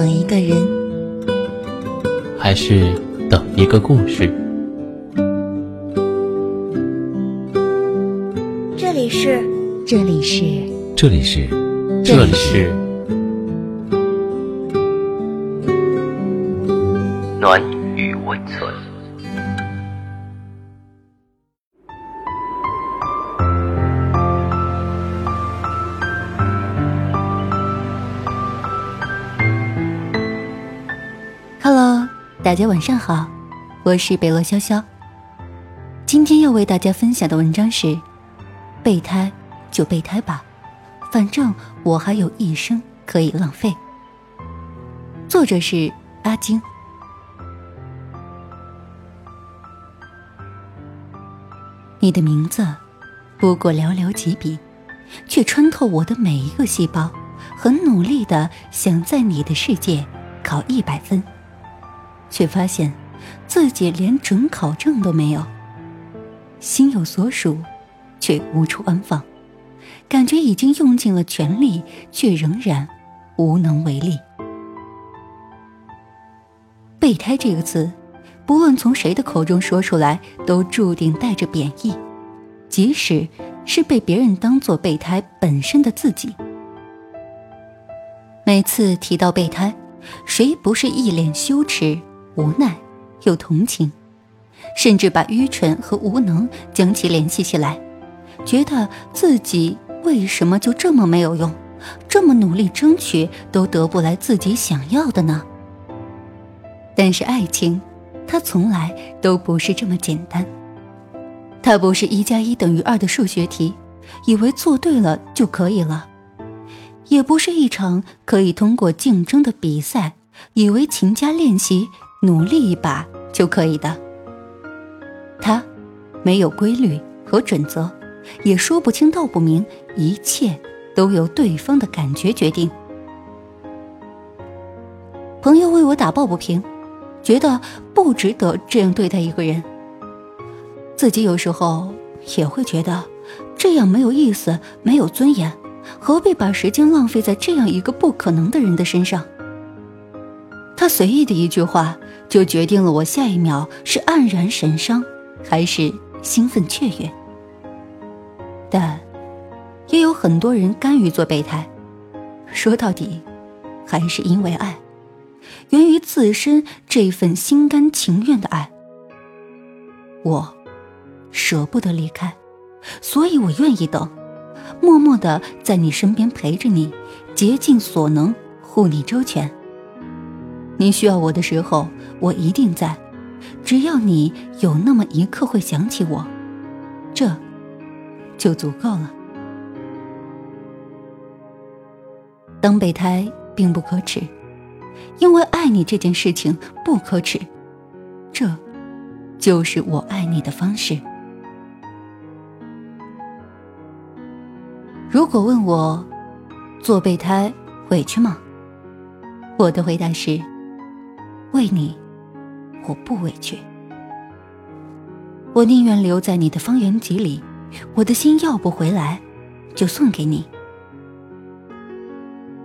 等一个人，还是等一个故事？这里是，这里是，这里是，这里是。暖与温存。大家晚上好，我是北落潇潇。今天要为大家分享的文章是：备胎就备胎吧，反正我还有一生可以浪费。作者是阿晶。你的名字不过寥寥几笔，却穿透我的每一个细胞，很努力的想在你的世界考一百分。却发现，自己连准考证都没有。心有所属，却无处安放，感觉已经用尽了全力，却仍然无能为力。备胎这个词，不论从谁的口中说出来，都注定带着贬义，即使是被别人当做备胎本身的自己。每次提到备胎，谁不是一脸羞耻？无奈，又同情，甚至把愚蠢和无能将其联系起来，觉得自己为什么就这么没有用，这么努力争取都得不来自己想要的呢？但是爱情，它从来都不是这么简单，它不是一加一等于二的数学题，以为做对了就可以了，也不是一场可以通过竞争的比赛，以为勤加练习。努力一把就可以的。他没有规律和准则，也说不清道不明，一切都由对方的感觉决定。朋友为我打抱不平，觉得不值得这样对待一个人。自己有时候也会觉得这样没有意思，没有尊严，何必把时间浪费在这样一个不可能的人的身上？他随意的一句话，就决定了我下一秒是黯然神伤，还是兴奋雀跃。但，也有很多人甘于做备胎，说到底，还是因为爱，源于自身这份心甘情愿的爱。我，舍不得离开，所以我愿意等，默默的在你身边陪着你，竭尽所能护你周全。你需要我的时候，我一定在。只要你有那么一刻会想起我，这就足够了。当备胎并不可耻，因为爱你这件事情不可耻，这就是我爱你的方式。如果问我做备胎委屈吗？我的回答是。为你，我不委屈。我宁愿留在你的方圆几里，我的心要不回来，就送给你。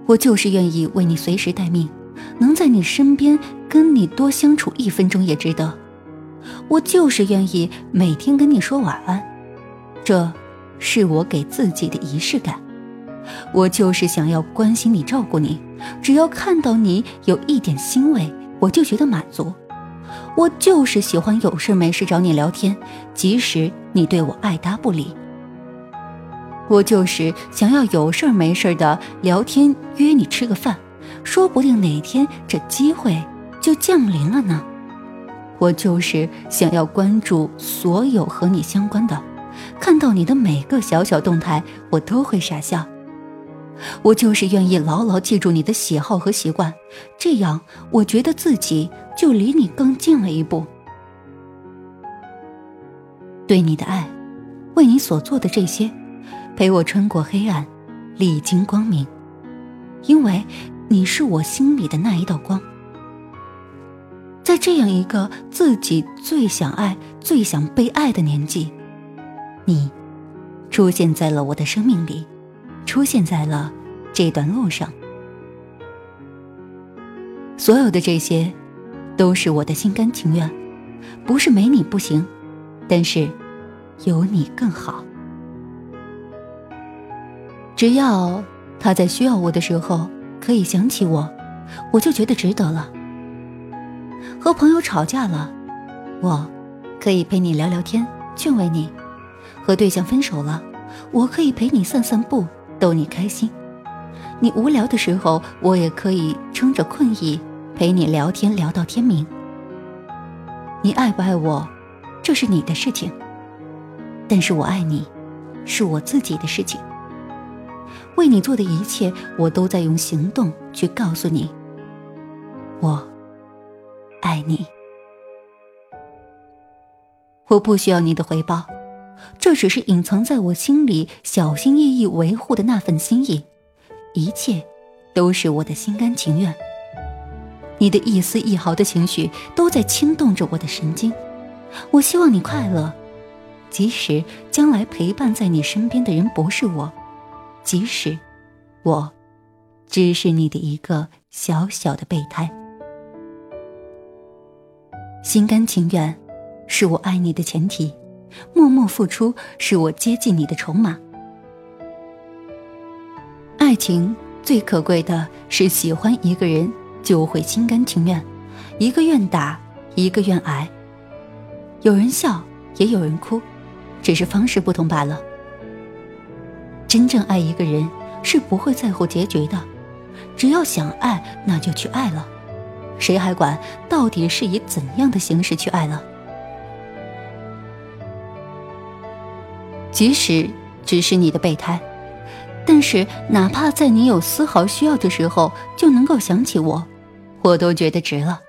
我就是愿意为你随时待命，能在你身边跟你多相处一分钟也值得。我就是愿意每天跟你说晚安，这是我给自己的仪式感。我就是想要关心你、照顾你，只要看到你有一点欣慰。我就觉得满足，我就是喜欢有事没事找你聊天，即使你对我爱答不理。我就是想要有事没事的聊天，约你吃个饭，说不定哪天这机会就降临了呢。我就是想要关注所有和你相关的，看到你的每个小小动态，我都会傻笑。我就是愿意牢牢记住你的喜好和习惯，这样我觉得自己就离你更近了一步。对你的爱，为你所做的这些，陪我穿过黑暗，历经光明，因为你是我心里的那一道光。在这样一个自己最想爱、最想被爱的年纪，你出现在了我的生命里。出现在了这段路上。所有的这些，都是我的心甘情愿，不是没你不行，但是有你更好。只要他在需要我的时候可以想起我，我就觉得值得了。和朋友吵架了，我可以陪你聊聊天，劝慰你；和对象分手了，我可以陪你散散步，逗你开心。你无聊的时候，我也可以撑着困意陪你聊天聊到天明。你爱不爱我，这是你的事情；但是我爱你，是我自己的事情。为你做的一切，我都在用行动去告诉你，我爱你。我不需要你的回报，这只是隐藏在我心里小心翼翼维护的那份心意。一切都是我的心甘情愿。你的一丝一毫的情绪都在牵动着我的神经。我希望你快乐，即使将来陪伴在你身边的人不是我，即使我只是你的一个小小的备胎。心甘情愿是我爱你的前提，默默付出是我接近你的筹码。爱情最可贵的是喜欢一个人就会心甘情愿，一个愿打，一个愿挨。有人笑，也有人哭，只是方式不同罢了。真正爱一个人是不会在乎结局的，只要想爱，那就去爱了，谁还管到底是以怎样的形式去爱了？即使只是你的备胎。但是，哪怕在你有丝毫需要的时候就能够想起我，我都觉得值了。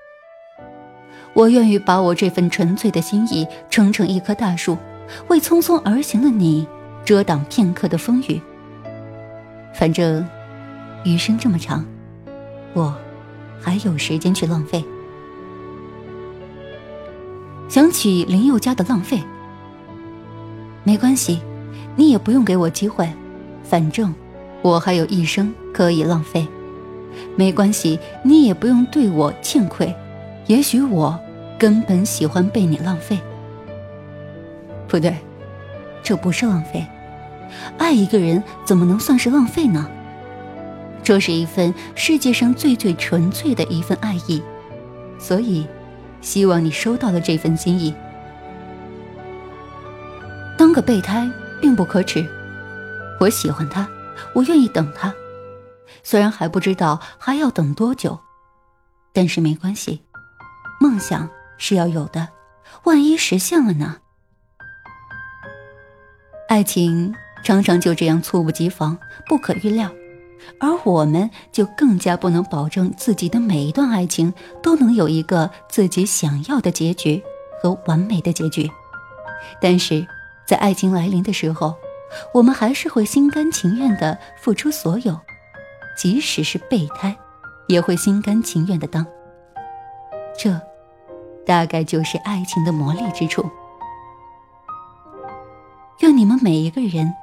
我愿意把我这份纯粹的心意撑成一棵大树，为匆匆而行的你遮挡片刻的风雨。反正，余生这么长，我还有时间去浪费。想起林宥嘉的浪费，没关系，你也不用给我机会。反正我还有一生可以浪费，没关系，你也不用对我欠愧。也许我根本喜欢被你浪费，不对，这不是浪费。爱一个人怎么能算是浪费呢？这是一份世界上最最纯粹的一份爱意，所以希望你收到了这份心意。当个备胎并不可耻。我喜欢他，我愿意等他，虽然还不知道还要等多久，但是没关系，梦想是要有的，万一实现了呢？爱情常常就这样猝不及防、不可预料，而我们就更加不能保证自己的每一段爱情都能有一个自己想要的结局和完美的结局，但是在爱情来临的时候。我们还是会心甘情愿的付出所有，即使是备胎，也会心甘情愿的当。这，大概就是爱情的魔力之处。愿你们每一个人，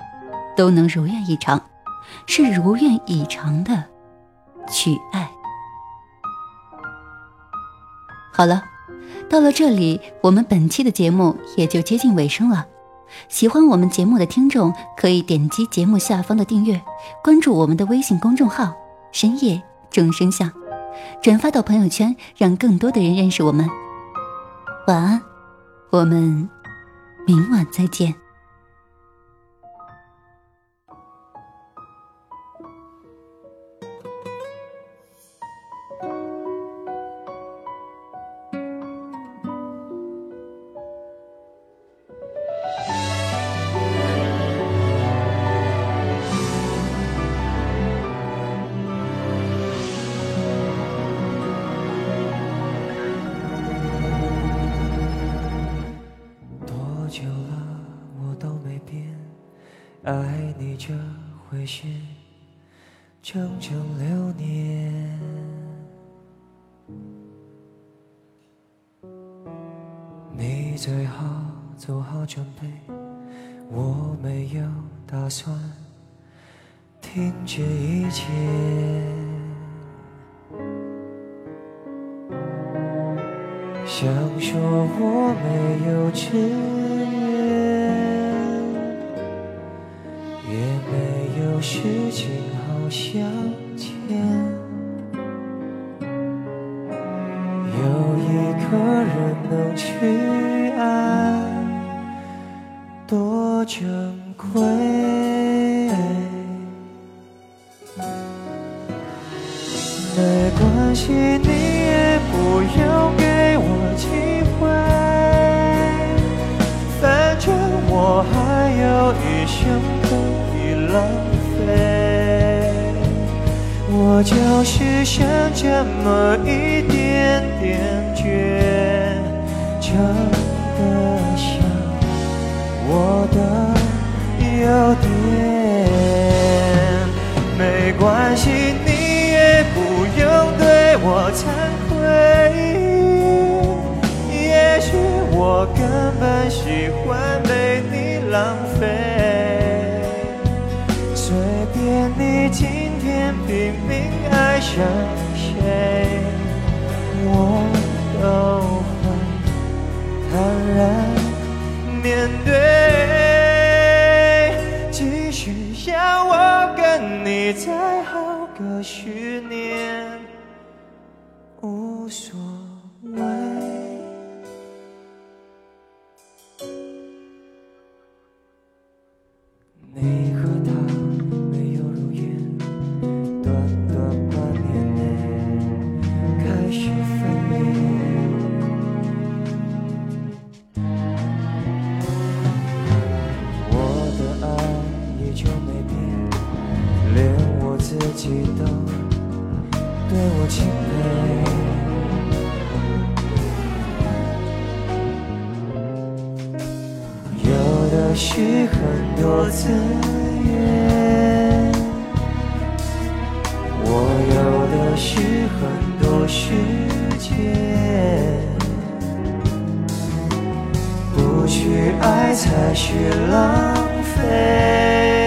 都能如愿以偿，是如愿以偿的去爱。好了，到了这里，我们本期的节目也就接近尾声了。喜欢我们节目的听众可以点击节目下方的订阅，关注我们的微信公众号“深夜众生相”，转发到朋友圈，让更多的人认识我们。晚安，我们明晚再见。爱你这回事，整整六年。你最好做好准备，我没有打算停止一切。想说我没有志能去爱，多珍贵。没关系，你也不用给我机会，反正我还有一生可以浪费。我就是想这么一点点倔，真的像我的优点。没关系，你也。不用对我惭愧，也许我根本喜欢被你浪费。随便你今天拼命爱上谁，我都坦然面对。即使要我跟你再耗。个十年有的是很多资源，我有的是很多时间，不去爱才是浪费，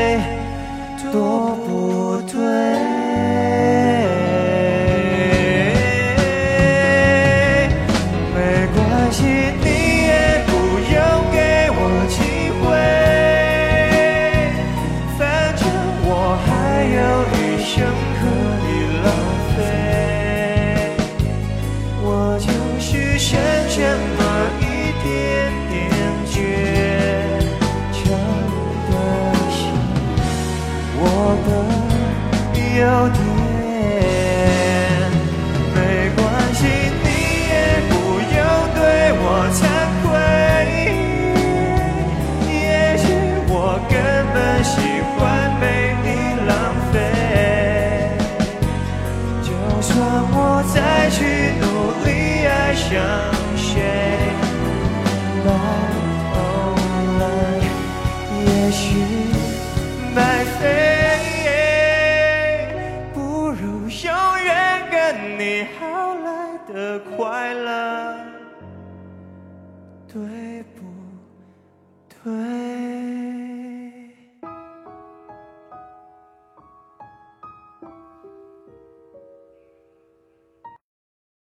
快乐，